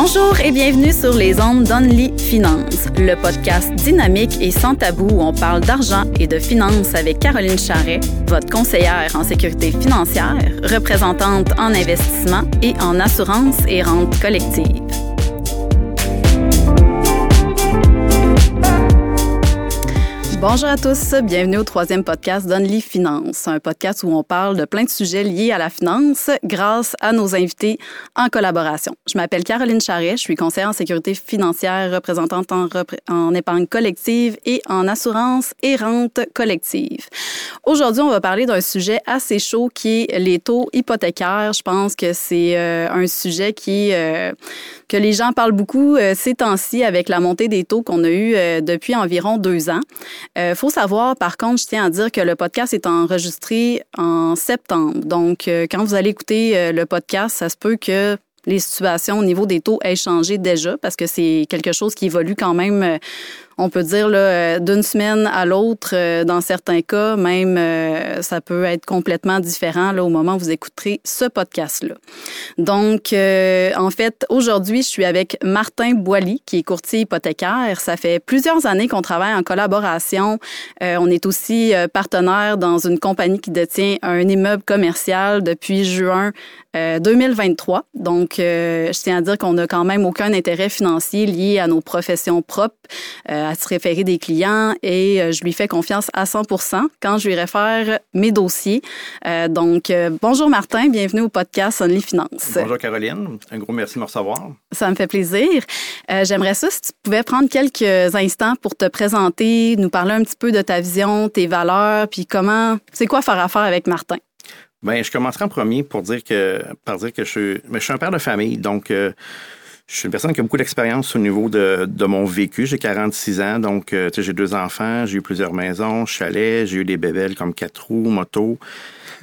Bonjour et bienvenue sur les ondes d'Only Finance, le podcast dynamique et sans tabou où on parle d'argent et de finances avec Caroline Charret, votre conseillère en sécurité financière, représentante en investissement et en assurance et rente collective. Bonjour à tous, bienvenue au troisième podcast d'Only Finance, un podcast où on parle de plein de sujets liés à la finance grâce à nos invités en collaboration. Je m'appelle Caroline Charret, je suis conseillère en sécurité financière, représentante en, épargne collective et en assurance et rente collective. Aujourd'hui, on va parler d'un sujet assez chaud qui est les taux hypothécaires. Je pense que c'est euh, un sujet qui euh, que les gens parlent beaucoup euh, ces temps-ci avec la montée des taux qu'on a eu depuis environ deux ans. Il euh, faut savoir, par contre, je tiens à dire que le podcast est enregistré en septembre. Donc, euh, quand vous allez écouter euh, le podcast, ça se peut que les situations au niveau des taux aient changé déjà parce que c'est quelque chose qui évolue quand même on peut dire euh, d'une semaine à l'autre, euh, dans certains cas, même euh, ça peut être complètement différent là, au moment où vous écouterez ce podcast-là. Donc, en fait, aujourd'hui, je suis avec Martin Boily, qui est courtier hypothécaire. Ça fait plusieurs années qu'on travaille en collaboration. on est aussi partenaire dans une compagnie qui détient un immeuble commercial depuis juin 2023. Donc, je tiens à dire qu'on n'a quand même aucun intérêt financier lié à nos professions propres à se référer des clients et euh, je lui fais confiance à 100 quand je lui réfère mes dossiers. Euh, donc, euh, bonjour Martin, bienvenue au podcast Only Finance. Bonjour Caroline, un gros merci de me recevoir. Ça me fait plaisir. J'aimerais ça si tu pouvais prendre quelques instants pour te présenter, nous parler un petit peu de ta vision, tes valeurs, puis comment, c'est quoi faire affaire avec Martin? Bien, je commencerai en premier pour dire que, par dire que je suis, je suis un père de famille, donc je suis une personne qui a beaucoup d'expérience au niveau de, de mon vécu. J'ai 46 ans, donc euh, j'ai deux enfants, j'ai eu plusieurs maisons, chalets, j'ai eu des bébelles comme quatre roues, moto.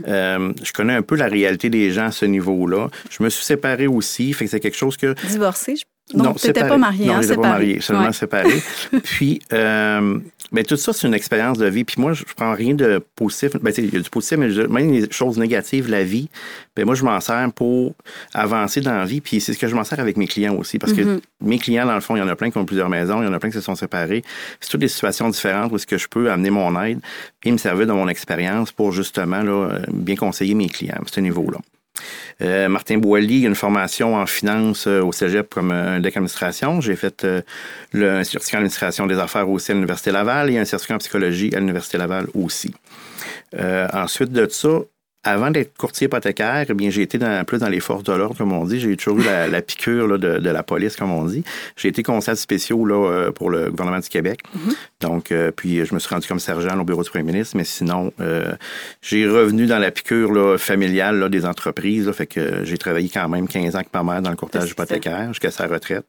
Euh, je connais un peu la réalité des gens à ce niveau-là. Je me suis séparé aussi, fait que c'est quelque chose que... Divorcé, je non, tu n'étais pas marié. Non, hein, n'étais pas marié, seulement séparé. Puis, euh, ben, tout ça, c'est une expérience de vie. Puis moi, je prends rien de positif. Ben, il y a du positif, mais même les choses négatives, la vie, ben, moi, je m'en sers pour avancer dans la vie. Puis c'est ce que je m'en sers avec mes clients aussi. Parce que mm-hmm. mes clients, dans le fond, il y en a plein qui ont plusieurs maisons, il y en a plein qui se sont séparés. C'est toutes des situations différentes où est-ce que je peux amener mon aide et me servir de mon expérience pour justement là, bien conseiller mes clients à ce niveau-là. Euh, Martin Boilly, une formation en finance euh, au Cégep comme un deck administration. J'ai fait euh, le, un certificat en des affaires aussi à l'Université Laval et un certificat en psychologie à l'Université Laval aussi. ensuite de ça, avant d'être courtier hypothécaire, eh bien, j'ai été dans, plus dans les forces de l'ordre, comme on dit. J'ai toujours eu la, piqûre là, de, de, la police, comme on dit. J'ai été conseiller spécial là, euh, pour le gouvernement du Québec. Mm-hmm. Donc, euh, puis je me suis rendu comme sergent au bureau du premier ministre. Mais sinon, euh, j'ai revenu dans la piqûre là, familiale là, des entreprises. Là, fait que j'ai travaillé quand même 15 ans avec ma mère dans le courtage hypothécaire jusqu'à sa retraite.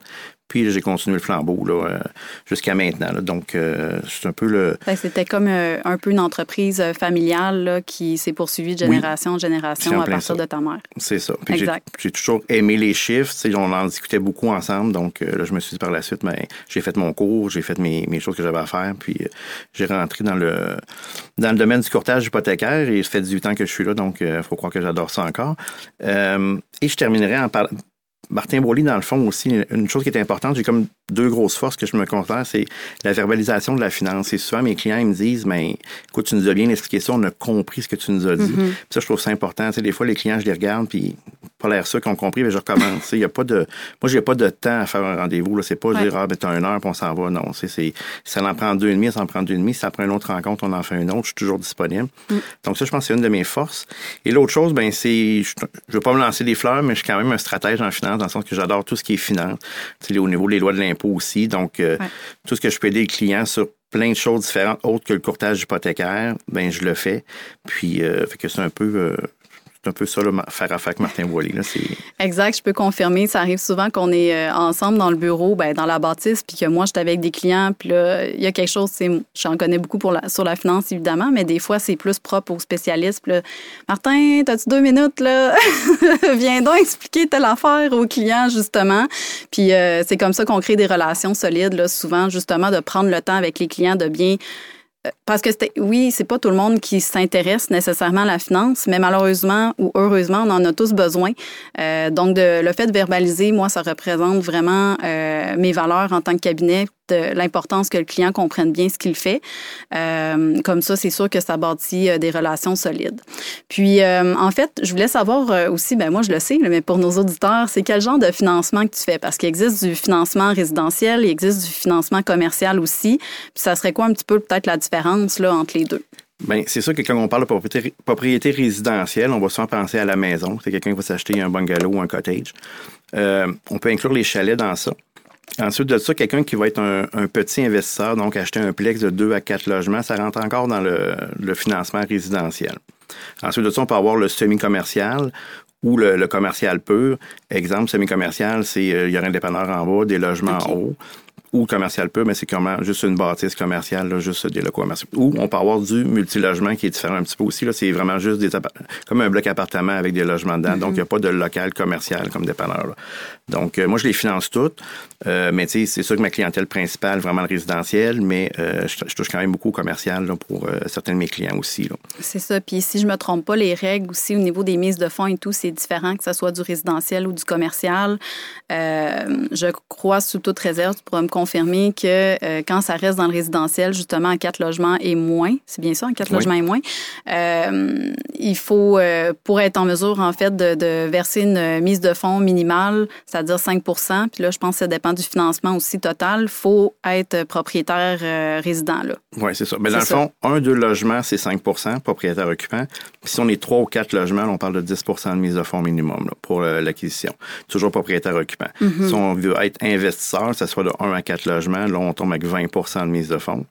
Puis j'ai continué le flambeau là, euh, jusqu'à maintenant. Donc, euh, c'est un peu le. Ben, c'était comme euh, un peu une entreprise familiale là, qui s'est poursuivie de génération en génération à partir de ta mère. C'est ça. exact. J'ai toujours aimé les chiffres. On en discutait beaucoup ensemble. Donc, là, je me suis dit par la suite, ben, j'ai fait mon cours, j'ai fait mes, mes, choses que j'avais à faire. Puis, j'ai rentré dans le, dans le domaine du courtage hypothécaire et ça fait 18 ans que je suis là. Donc, il faut croire que j'adore ça encore. et je terminerai en parlant Martin Broly, dans le fond aussi, une chose qui est importante, j'ai comme deux grosses forces que je me considère, c'est la verbalisation de la finance. Et souvent, mes clients ils me disent, mais écoute, tu nous as bien expliqué ça, on a compris ce que tu nous as dit. Mm-hmm. Ça, je trouve ça important. Tu sais, des fois, les clients, je les regarde, puis l'air ça qu'ils ont compris, mais je recommence. Il y a pas de, moi, j'ai pas de temps à faire un rendez-vous. C'est pas dire, ah, ben, t'as une heure, puis on s'en va. Non, c'est, ça en prend deux et demi, ça en prend deux et demi. Si ça prend une autre rencontre, on en fait une autre. Je suis toujours disponible. Mm. Donc, ça, je pense que c'est une de mes forces. Et l'autre chose, ben, c'est, je, je veux pas me lancer des fleurs, mais je suis quand même un stratège en finance, dans le sens que j'adore tout ce qui est finance. Au niveau des lois de l'impôt aussi. Donc, euh, tout ce que je peux aider les clients sur plein de choses différentes autres que le courtage hypothécaire, ben je le fais. Puis, euh, fait que c'est un peu euh, un peu ça, faire affaire avec Martin Wally. exact, je peux confirmer. Ça arrive souvent qu'on est euh, ensemble dans le bureau, ben, dans la bâtisse, puis que moi, je suis avec des clients, puis là, il y a quelque chose, j'en connais beaucoup pour la, sur la finance, évidemment, mais des fois, c'est plus propre aux spécialistes. Là, Martin, as-tu deux minutes, là? Viens donc expliquer telle affaire aux clients, justement. Puis euh, c'est comme ça qu'on crée des relations solides, là, souvent, justement, de prendre le temps avec les clients, de bien parce que oui, c'est pas tout le monde qui s'intéresse nécessairement à la finance, mais malheureusement ou heureusement, on en a tous besoin. Euh, donc, le fait de verbaliser, moi, ça représente vraiment euh, mes valeurs en tant que cabinet, l'importance que le client comprenne bien ce qu'il fait. Euh, comme ça, c'est sûr que ça bâtit euh, des relations solides. Puis, euh, en fait, je voulais savoir euh, aussi, ben moi, je le sais, mais pour nos auditeurs, c'est quel genre de financement que tu fais? Parce qu'il existe du financement résidentiel, il existe du financement commercial aussi. Puis, ça serait quoi un petit peu peut-être la différence là, entre les deux? Bien, c'est sûr que quand on parle de propriété, résidentielle, on va souvent penser à la maison. C'est quelqu'un qui va s'acheter un bungalow ou un cottage. On peut inclure les chalets dans ça. Ensuite de ça, quelqu'un qui va être un, un, petit investisseur, donc acheter un plex de 2 à 4 logements, ça rentre encore dans le, le financement résidentiel. Ensuite de ça, on peut avoir le semi-commercial ou le, le, commercial pur. Exemple, semi-commercial, c'est euh, il y aura un dépanneur en bas, des logements okay. en haut ou commercial peu, mais c'est comment juste une bâtisse commerciale, juste des locaux commerciaux. Ou on peut avoir du multilogement qui est différent un petit peu aussi. Là, c'est vraiment juste des comme un bloc appartement avec des logements dedans. Donc, il n'y a pas de local commercial comme dépanneur. Donc, euh, moi, je les finance toutes. Euh, mais tu sais, c'est sûr que ma clientèle principale, vraiment le résidentiel, mais euh, je, touche quand même beaucoup au commercial pour certains de mes clients aussi. C'est ça. Puis si je me trompe pas, les règles aussi au niveau des mises de fonds et tout, c'est différent que ce soit du résidentiel ou du commercial. Je crois sous toute réserve, tu pourras me confirmer que euh, quand ça reste dans le résidentiel, justement, en quatre logements et moins, c'est bien ça, en quatre oui. logements et moins, euh, il faut, euh, pour être en mesure, en fait, de, de, verser une mise de fonds minimale, c'est-à-dire 5 puis là, je pense que ça dépend du financement aussi total, il faut être propriétaire résident. là. Oui, c'est ça. Mais dans le fond, un, deux logements, c'est 5 propriétaire occupant. Puis si on est trois ou quatre logements, on parle de 10% de mise de fonds minimum là, pour l'acquisition. Toujours propriétaire occupant. Mm -hmm. Si on veut être investisseur, ça soit de 1 à 4 logements, là, on tombe avec 20% de mise de fonds.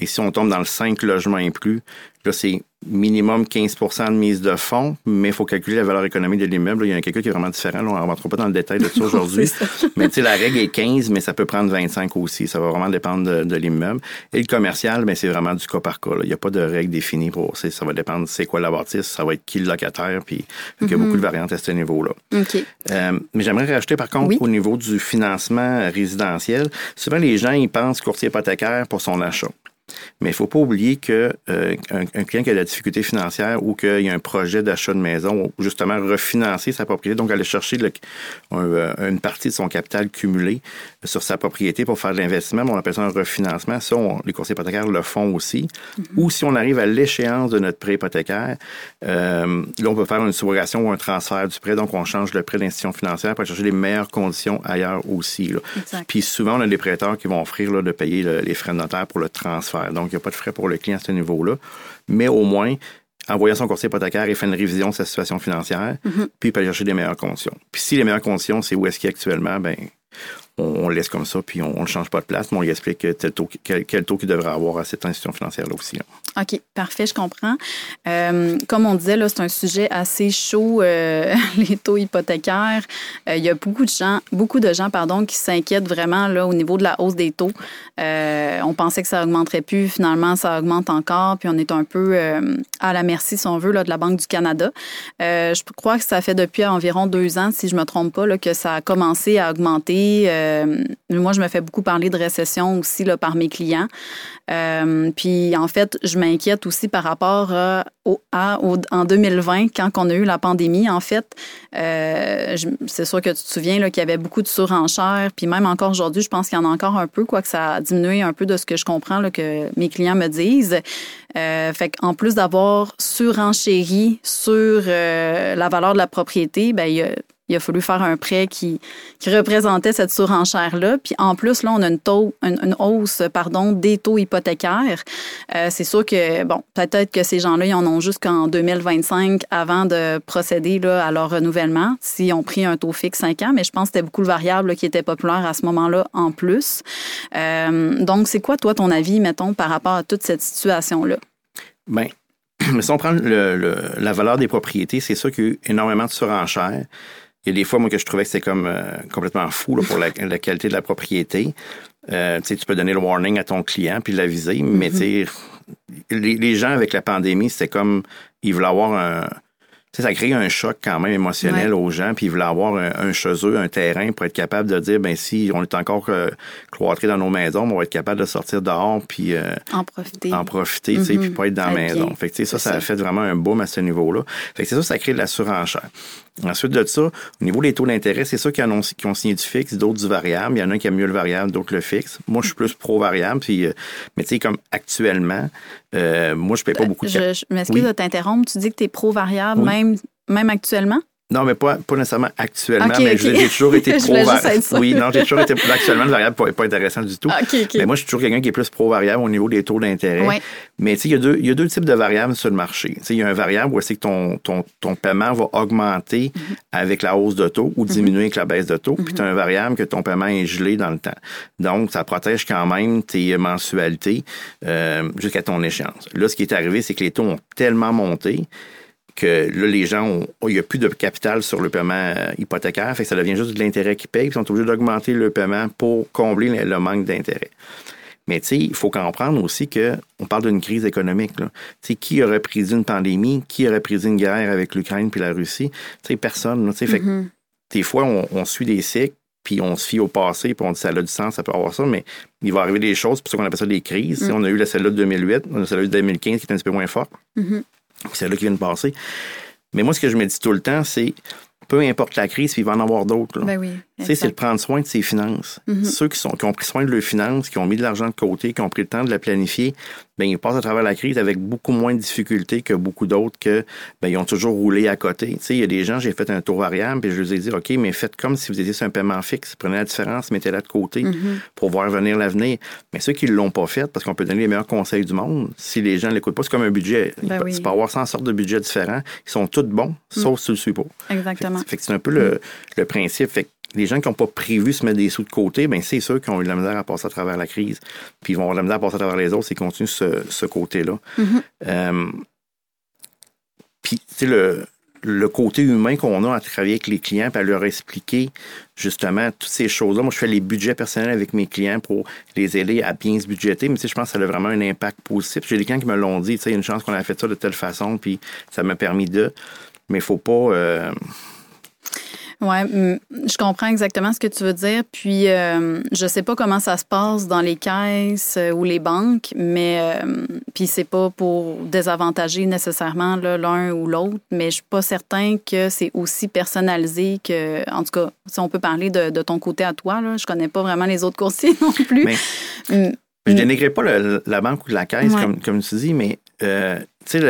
Et si on tombe dans le 5 logements inclus, là, c'est minimum 15% de mise de fonds, mais il faut calculer la valeur économique de l'immeuble. Il y a quelqu'un qui est vraiment différent. Là, on ne rentre pas dans le détail de ça aujourd'hui. mais tu sais, la règle est 15, mais ça peut prendre 25 aussi. Ça va vraiment dépendre de, de l'immeuble. Et le commercial, ben, c'est vraiment du cas par cas. Là. Il n'y a pas de règle définie pour ça. Ça va dépendre c'est quoi la bâtisse, ça va être qui le locataire, puis il y a beaucoup de variantes à ce niveau-là. Okay. Euh, mais j'aimerais rajouter par contre oui. au niveau du financement résidentiel. Souvent, les gens, ils pensent courtier hypothécaire pour son achat. Mais il ne faut pas oublier qu'un euh, un client qui a de la difficulté financière ou qu'il y a un projet d'achat de maison ou justement refinancer sa propriété, donc aller chercher euh, une partie de son capital cumulé sur sa propriété pour faire de l'investissement, on appelle ça un refinancement. Ça, on, les courtiers hypothécaires le font aussi. Mm -hmm. Ou si on arrive à l'échéance de notre prêt hypothécaire, euh, là, on peut faire une subrogation ou un transfert du prêt, donc on change le prêt d'institution financière pour aller chercher les meilleures conditions ailleurs aussi. Là. Puis souvent, on a des prêteurs qui vont offrir là, de payer le, les frais de notaire pour le transfert. Donc, il n'y a pas de frais pour le client à ce niveau-là. Mais au moins, en voyant son courtier hypothécaire, il fait une révision de sa situation financière, mm -hmm. puis il peut aller chercher des meilleures conditions. Puis si les meilleures conditions, c'est où est-ce qu'il est actuellement, ben on, laisse comme ça, puis on ne change pas de place, mais on lui explique taux, quel, taux qu'il devrait avoir à cette institution financière-là aussi. OK, parfait, je comprends. Euh, comme on disait, là, c'est un sujet assez chaud, euh, les taux hypothécaires. Euh, il y a beaucoup de gens, beaucoup de gens pardon, qui s'inquiètent vraiment là, au niveau de la hausse des taux. On pensait que ça augmenterait plus, finalement, ça augmente encore, puis on est un peu à la merci, si on veut, là, de la Banque du Canada. je crois que ça fait depuis environ deux ans, si je ne me trompe pas, que ça a commencé à augmenter. Euh, moi, je me fais beaucoup parler de récession aussi là, par mes clients. Euh, puis, en fait, je m'inquiète aussi par rapport à, au, à au, en 2020, quand on a eu la pandémie. En fait, euh, c'est sûr que tu te souviens qu'il y avait beaucoup de surenchères. Puis même encore aujourd'hui, je pense qu'il y en a encore un peu, quoique ça a diminué un peu de ce que je comprends que mes clients me disent. Euh, fait qu'en plus d'avoir surenchéri sur euh, la valeur de la propriété, ben, il y a il a fallu faire un prêt qui, qui représentait cette surenchère-là. Puis en plus, là, on a une, taux, une, hausse pardon, des taux hypothécaires. Euh, c'est sûr que, bon, peut-être que ces gens-là, ils en ont jusqu'en 2025 avant de procéder là, à leur renouvellement, s'ils ont pris un taux fixe 5 ans. Mais je pense que c'était beaucoup le variable qui était populaire à ce moment-là en plus. Euh, donc, c'est quoi, toi, ton avis, mettons, par rapport à toute cette situation-là? Bien, mais si on prend le, la valeur des propriétés, c'est sûr qu'il y a eu énormément de surenchères. Il y a des fois, moi, que je trouvais que c'était comme euh, complètement fou là, pour la, la, qualité de la propriété. Euh, tu peux donner le warning à ton client puis l'aviser, mm -hmm. mais les, les gens avec la pandémie, c'était comme ils voulaient avoir un ça crée un choc quand même émotionnel aux gens, puis ils veulent avoir un, chez eux, un terrain pour être capable de dire, ben si on est encore euh, cloîtré dans nos maisons, on va être capable de sortir dehors, puis euh, en profiter, en profiter, tu sais, puis mm-hmm. pas être dans la maison. Fait que, ça, ça, ça a fait vraiment un boom à ce niveau-là. Fait que c'est ça, ça crée de la surenchère. Ensuite de ça, au niveau des taux d'intérêt, c'est ça qui, ont, qui ont signé du fixe, d'autres du variable. Il y en a un qui a mieux le variable, d'autres le fixe. Moi, je suis plus pro-variable. Puis, euh, mais tu sais, comme actuellement, euh, moi, je paye pas beaucoup de... Je, je m'excuse de t'interrompre. Tu dis que tu es pro-variable même, même actuellement? Non, mais pas, pas nécessairement actuellement, mais j'ai toujours été pro-variable. oui, non, j'ai toujours été actuellement, le variable n'est pas intéressant du tout. mais moi, je suis toujours quelqu'un qui est plus pro-variable au niveau des taux d'intérêt. Mais tu sais, il y, a deux, il y a deux types de variables sur le marché. Tu sais, il y a un variable où c'est que ton, ton, ton paiement va augmenter mhm. avec la hausse de taux ou mhm. diminuer avec la baisse de taux. Puis tu as un variable que ton paiement est gelé dans le temps. Donc, ça protège quand même tes mensualités euh, jusqu'à ton échéance. Là, ce qui est arrivé, c'est que les taux ont tellement monté que là, les gens il n'y a plus de capital sur le paiement euh, hypothécaire, fait que ça devient juste de l'intérêt qu'ils payent, ils sont obligés d'augmenter le paiement pour combler le, manque d'intérêt. Mais tu sais, il faut comprendre aussi qu'on parle d'une crise économique. Là. sais, qui aurait pris une pandémie? Qui aurait pris une guerre avec l'Ukraine puis la Russie? sais, personne. sais, fait mm-hmm. des fois, on, suit des cycles, puis on se fie au passé, puis on dit ça a du sens, ça peut avoir ça, mais il va arriver des choses, c'est pour ça qu'on appelle ça des crises. Mm. On a eu la celle-là de 2008, on a celle-là de 2015 qui est un petit peu moins forte. Mm-hmm. C'est là qui vient de passer. Mais moi, ce que je me dis tout le temps, c'est peu importe la crise, puis il va en avoir d'autres. Ben oui, c'est de prendre soin de ses finances. Mm-hmm. Ceux qui, sont, qui ont pris soin de leurs finances, qui ont mis de l'argent de côté, qui ont pris le temps de la planifier, ben, ils passent à travers la crise avec beaucoup moins de difficultés que beaucoup d'autres que ben, ils ont toujours roulé à côté. Il y a des gens, j'ai fait un taux variable, puis je leur ai dit, OK, mais faites comme si vous étiez sur un paiement fixe. Prenez la différence, mettez-la de côté mm-hmm. pour voir venir l'avenir. Mais ceux qui ne l'ont pas fait, parce qu'on peut donner les meilleurs conseils du monde, si les gens ne l'écoutent pas, c'est comme un budget. Ben il peut avoir 100 sortes de budgets différents. Ils sont tous bons, mm. sauf si tu le suis pas. Exactement. Fait, c'est un peu le, le principe. Fait les gens qui n'ont pas prévu se mettre des sous de côté, ben c'est ceux qui ont eu de la misère à passer à travers la crise. Puis ils vont avoir de la misère à passer à travers les autres s'ils continuent ce, côté-là. Mm-hmm. Euh, puis, tu le, le côté humain qu'on a à travailler avec les clients, puis à leur expliquer justement toutes ces choses-là. Moi, je fais les budgets personnels avec mes clients pour les aider à bien se budgéter, mais tu sais, je pense que ça a vraiment un impact positif. J'ai des clients qui me l'ont dit, tu sais, une chance qu'on a fait ça de telle façon, puis ça m'a permis de. Mais il faut pas. Euh, oui, je comprends exactement ce que tu veux dire. Puis, euh, je sais pas comment ça se passe dans les caisses euh, ou les banques, mais euh, puis c'est pas pour désavantager nécessairement l'un ou l'autre, mais je suis pas certain que c'est aussi personnalisé que, en tout cas, si on peut parler de, ton côté à toi, là, je connais pas vraiment les autres coursiers non plus. Mais, je dénigrerai pas la banque ou la caisse, comme, comme tu dis, mais tu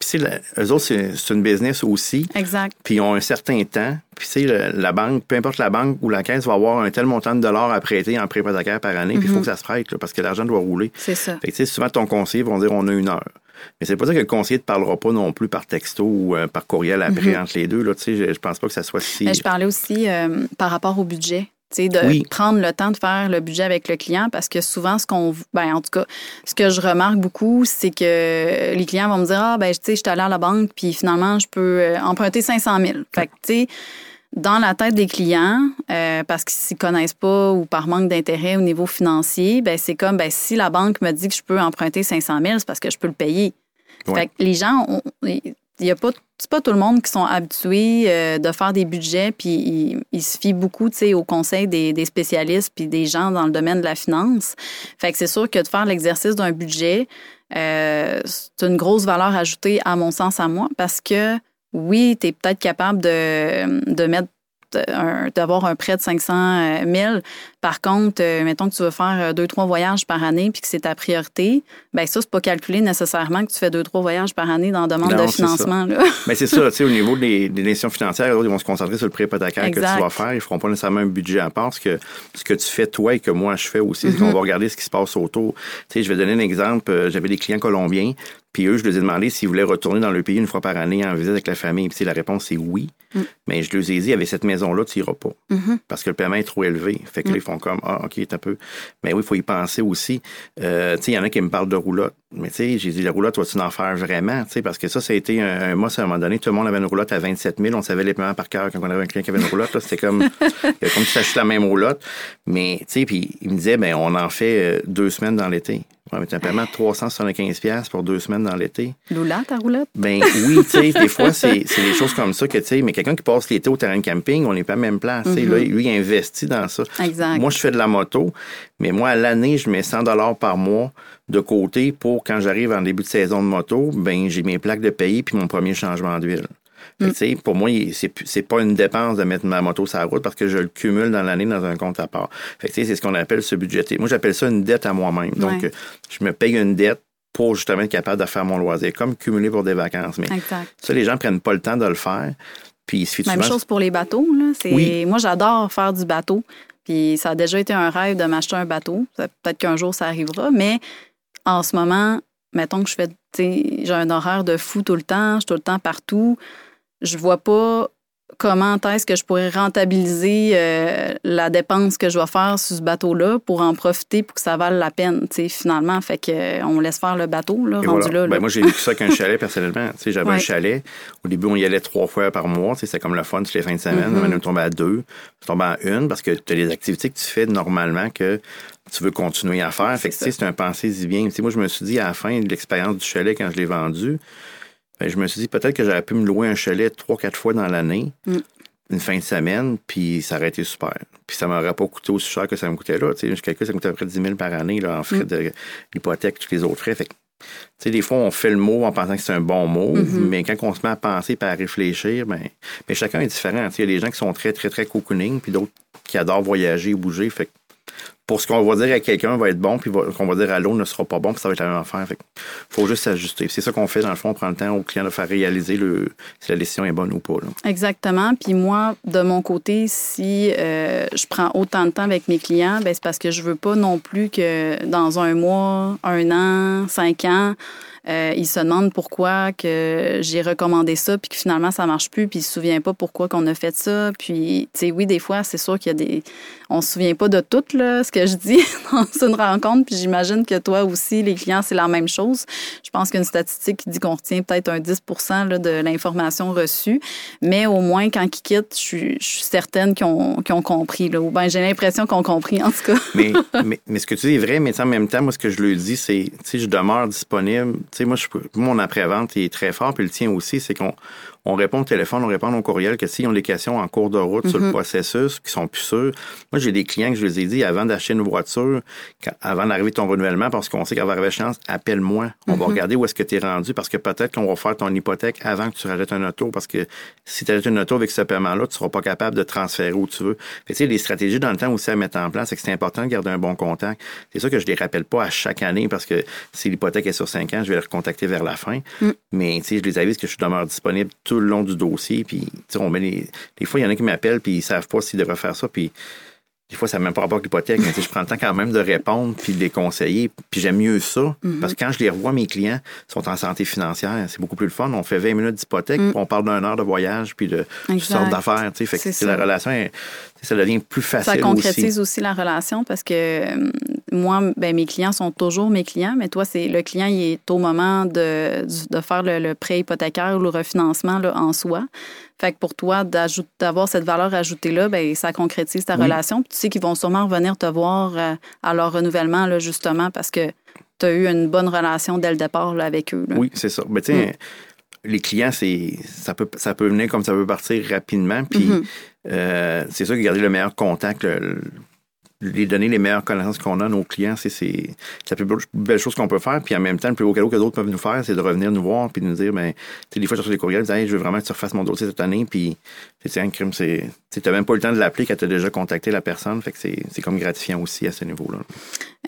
sais, eux autres, c'est une business aussi. Exact. Puis ils ont un certain temps. Puis, tu sais, la banque, peu importe la banque ou la caisse, va avoir un tel montant de dollars à prêter en prêt hypothécaire par année. Puis, il faut mhm. que ça se prête, parce que l'argent doit rouler. C'est ça. Fait tu sais, souvent, ton conseiller va dire on a une heure. Mais c'est pas ça que le conseiller ne te parlera pas non plus par texto ou euh, par courriel après mhm. entre les deux. Là, tu sais, je, je pense pas que ça soit si. Mais je parlais aussi euh, par rapport au budget de prendre le temps de faire le budget avec le client parce que souvent, ce qu'on. Ben, en tout cas, ce que je remarque beaucoup, c'est que les clients vont me dire Ah, ben, tu sais, je suis allé à la banque, puis finalement, je peux euh, emprunter 500 000. Fait que, tu sais, dans la tête des clients, euh, parce qu'ils ne connaissent pas ou par manque d'intérêt au niveau financier, ben, c'est comme ben, si la banque me dit que je peux emprunter 500 000, c'est parce que je peux le payer. Fait que les gens, il y a pas c'est pas tout le monde qui sont habitués euh, de faire des budgets puis ils, se fient beaucoup tu sais au conseil des, spécialistes puis des gens dans le domaine de la finance. Fait que c'est sûr que de faire l'exercice d'un budget euh, c'est une grosse valeur ajoutée à mon sens à moi parce que oui, tu es peut-être capable de, de mettre d'avoir un prêt de 500 000. Euh, Par contre, euh, mettons que tu veux faire euh, deux, trois voyages par année puis que c'est ta priorité, ben ça, c'est pas calculé nécessairement que tu fais deux, trois voyages par année dans la demande de financement. Mais c'est ça, tu sais, au niveau des, des financières, ils vont se concentrer sur le prêt hypothécaire que tu vas faire. Ils feront pas nécessairement un budget à part. Ce que, ce que tu fais toi et que moi je fais aussi, qu'on mm-hmm. va regarder ce qui se passe autour. Tu sais, je vais donner un exemple. J'avais des clients colombiens puis eux, je leur ai demandé s'ils voulaient retourner dans le pays une fois par année en visite avec la famille. Puis la réponse est oui. Mm. Mais je leur ai dit, avec cette maison-là, tu n'iras pas. Mm-hmm. Parce que le paiement est trop élevé. Fait que là, mm. ils font comme, ah, OK, un peu. Mais oui, il faut y penser aussi. Euh, tu sais, il y en a qui me parlent de roulotte. Mais tu sais, j'ai dit, la roulotte, vas-tu en faire vraiment? Tu sais, parce que ça, ça a été un, mois, à un moment donné, tout le monde avait une roulotte à 27 000. On savait les paiements par cœur quand on avait un client qui avait une roulotte. C'était comme, comme si tu la même roulotte. Mais tu sais, puis il me disait, ben on en fait euh, deux semaines dans l'été. Ouais, mais tu paiement de 375$ pour deux semaines dans l'été. Loula, ta roulette? Ben oui, tu sais, des fois, c'est c'est des choses comme ça que, tu sais, mais quelqu'un qui passe l'été au terrain de camping, on n'est pas à même place. tu sais. Là, lui, il investit dans ça. Exact. Moi, je fais de la moto, mais moi, à l'année, je mets 100 par mois de côté pour quand j'arrive en début de saison de moto, ben j'ai mes plaques de payer puis mon premier changement d'huile. Fait sais, Pour moi, c'est pas une dépense de mettre ma moto sur la route parce que je le cumule dans l'année dans un compte à part. C'est ce qu'on appelle ce budgété. Moi, j'appelle ça une dette à moi-même. Donc, Ouais. je me paye une dette pour justement être capable de faire mon loisir, comme cumuler pour des vacances. Mais Exact. ça, les gens prennent pas le temps de le faire. Puis Même souvent- chose pour les bateaux. Là. Oui. Moi, j'adore faire du bateau. Puis ça a déjà été un rêve de m'acheter un bateau. Peut-être qu'un jour, ça arrivera. Mais en ce moment, mettons que je fais, j'ai un horaire de fou tout le temps. Je suis tout le temps partout. Je vois pas comment est-ce que je pourrais rentabiliser euh, la dépense que je vais faire sur ce bateau-là pour en profiter pour que ça vale la peine, tu sais, finalement. Fait que euh, on laisse faire le bateau, là, Et rendu voilà. là. Ben, moi, j'ai vécu ça avec un chalet personnellement. Tu sais, j'avais un chalet. Au début, on y allait trois fois par mois. C'était comme le fun toutes les fins de semaine. Mhm. Maintenant, on tombait à deux. On tombait à une parce que tu as des activités que tu fais normalement que tu veux continuer à faire. Fait que, C'est un pensée-y bien. Tu sais, moi, je me suis dit à la fin de l'expérience du chalet quand je l'ai vendu, ben, je me suis dit peut-être que j'aurais pu me louer un chalet trois, quatre fois dans l'année. Mm. Une fin de semaine, puis ça aurait été super. Puis ça m'aurait pas coûté aussi cher que ça me coûtait là. Tu sais, je calcule, ça me coûtait à peu près 10 000 par année là, en frais Mm. de l'hypothèque, tous les autres frais. Fait que, tu sais, des fois, on fait le mot en pensant que c'est un bon mot, Mhm. mais quand on se met à penser et à réfléchir, ben, mais chacun est différent. Tu sais, Il y a des gens qui sont très, très, très cocooning, puis d'autres qui adorent voyager ou bouger. Fait que pour ce qu'on va dire à quelqu'un va être bon, puis qu'on va dire à l'autre ne sera pas bon, puis ça va être la même affaire. Fait faut juste s'ajuster. C'est ça qu'on fait, dans le fond, on prend le temps au client de faire réaliser le, si la décision est bonne ou pas. Exactement. Puis moi, de mon côté, si euh, je prends autant de temps avec mes clients, ben c'est parce que je veux pas non plus que dans un mois, un an, cinq ans, euh, ils se demandent pourquoi que j'ai recommandé ça, puis que finalement ça marche plus, puis ils se souviennent pas pourquoi qu'on a fait ça. Puis, tu sais, oui, des fois, c'est sûr qu'il y a des, on se souvient pas de tout là, ce que je dis dans une rencontre. Puis j'imagine que toi aussi, les clients, c'est la même chose. Je pense qu'une statistique qui dit qu'on retient peut-être un 10% là, de l'information reçue, mais au moins quand ils quittent, je suis, je suis certaine qu'ils ont, qu'ils ont compris. Là, ou bien j'ai l'impression qu'ils ont compris en tout cas. mais, mais, mais ce que tu dis est vrai, mais en même temps, moi, ce que je lui dis, c'est, tu sais, je demeure disponible. Tu sais, moi, je, mon après-vente est très fort, puis le tien aussi, c'est qu'on on répond au téléphone, on répond au courriel, que s'ils ont des questions en cours de route sur le processus, qui sont plus sûrs. Moi, j'ai des clients que je les ai dit, avant d'acheter une voiture, quand- avant d'arriver ton renouvellement, parce qu'on sait qu'elle va arriver chance, appelle-moi. On va regarder où est-ce que tu es rendu, parce que peut-être qu'on va faire ton hypothèque avant que tu rajoutes un auto, parce que si tu achètes une auto avec ce paiement-là, tu seras pas capable de transférer où tu veux. Fait tu sais, les stratégies dans le temps aussi à mettre en place, c'est que c'est important de garder un bon contact. C'est ça que je les rappelle pas à chaque année, parce que si l'hypothèque est sur cinq ans, je vais les recontacter vers la fin. Mais tu sais, je les avise que je demeure disponible tout le long du dossier. Puis, on met les... Des fois, il y en a qui m'appellent, puis ils savent pas s'ils devraient faire ça. Puis, des fois, ça n'a même pas rapport avec l'hypothèque, mais je prends le temps quand même de répondre puis de les conseiller. Puis j'aime mieux ça, parce que quand je les revois, mes clients sont en santé financière. C'est beaucoup plus le fun. On fait 20 minutes d'hypothèque, puis on parle d'une heure de voyage, puis de toutes sortes d'affaires. Fait que la relation, ça devient plus facile Ça concrétise aussi. aussi. la relation parce que euh, moi, ben, mes clients sont toujours mes clients, mais toi, c'est le client, il est au moment de, de faire le, le prêt hypothécaire ou le refinancement là, en soi. Fait que pour toi, d'avoir cette valeur ajoutée-là, ben, ça concrétise ta Oui. relation. Puis tu sais qu'ils vont sûrement revenir te voir euh, à leur renouvellement, là, justement, parce que tu as eu une bonne relation dès le départ là, avec eux. là. Oui, c'est ça. Mais tu sais, Mm. les clients, c'est ça peut, ça peut venir comme ça peut partir rapidement. Puis Mhm. euh, c'est ça que garder le meilleur contact, les donner les meilleures connaissances qu'on a à nos clients, c'est c'est c'est la plus belle, chose qu'on peut faire. Puis en même temps, le plus beau cadeau que d'autres peuvent nous faire, c'est de revenir nous voir puis de nous dire, ben, tu des fois, je reçois des courriels, je Hey, je veux vraiment que tu refasses mon dossier cette année. Puis, sais, un crime, c'est, tu même pas eu le temps de l'appeler quand tu as déjà contacté la personne. Fait que c'est c'est comme gratifiant aussi à ce niveau-là.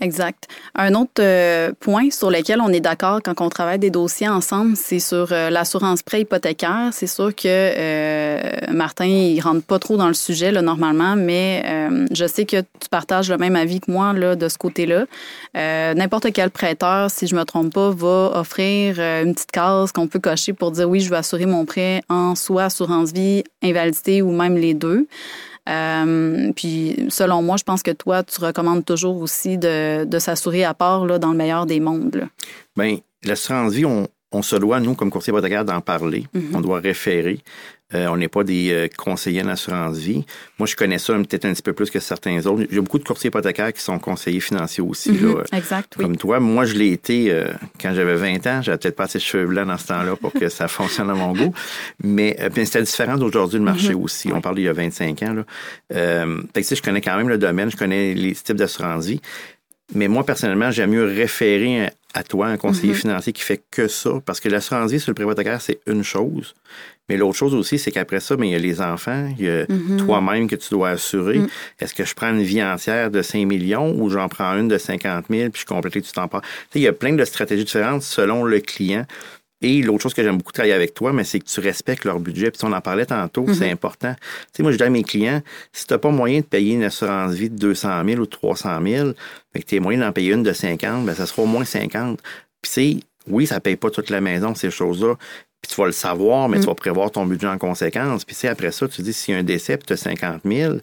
Exact. Un autre euh, point sur lequel on est d'accord quand on travaille des dossiers ensemble, c'est sur euh, l'assurance prêt hypothécaire. C'est sûr que euh, Martin, il rentre pas trop dans le sujet là, normalement, mais je sais que tu le même avis que moi là, de ce côté-là. Euh, N'importe quel prêteur, si je me trompe pas, va offrir euh, une petite case qu'on peut cocher pour dire oui, je veux assurer mon prêt en soit assurance vie, invalidité ou même les deux. Euh, puis, selon moi, je pense que toi, tu recommandes toujours aussi de, de s'assurer à part là, dans le meilleur des mondes. là. Ben, l'assurance vie, on, on se doit, nous, comme courtier hypothécaire, d'en parler. On doit référer. Euh, on n'est pas des euh, conseillers en assurance vie. Moi, je connais ça peut-être un petit peu plus que certains autres. J'ai beaucoup de courtiers hypothécaires qui sont conseillers financiers aussi. là, exact, Comme toi. Moi, je l'ai été euh, quand j'avais 20 ans. J'avais peut-être pas assez de cheveux blancs dans ce temps-là pour que ça fonctionne à mon goût. Mais c'était différent d'aujourd'hui, le marché aussi. On parle d'il y a 25 ans. Là. fait que, je connais quand même le domaine. Je connais les types d'assurance vie. Mais moi, personnellement, j'aime mieux référer à toi, un conseiller mm-hmm. financier qui fait que ça, parce que l'assurance vie sur le hypothécaire, c'est une chose. Mais l'autre chose aussi, c'est qu'après ça, mais il y a les enfants, il y a mm-hmm. toi-même que tu dois assurer. Mm. Est-ce que je prends une vie entière de 5 millions ou j'en prends une de 50 000 puis je complète tout en part? il y a plein de stratégies différentes selon le client. Et l'autre chose que j'aime beaucoup travailler avec toi, mais c'est que tu respectes leur budget. Puis on en parlait tantôt, c'est mhm. important. Tu sais, moi, je dis à mes clients, si tu n'as pas moyen de payer une assurance vie de 200 000 ou de 300 000, mais que tu as moyen d'en payer une de 50, ben ça sera au moins 50. Puis c'est, oui, ça ne paye pas toute la maison, ces choses-là. Puis tu vas le savoir, mais tu mhm. vas prévoir ton budget en conséquence. Puis c'est après ça, tu dis, s'il y a un décès, puis tu as 50 000,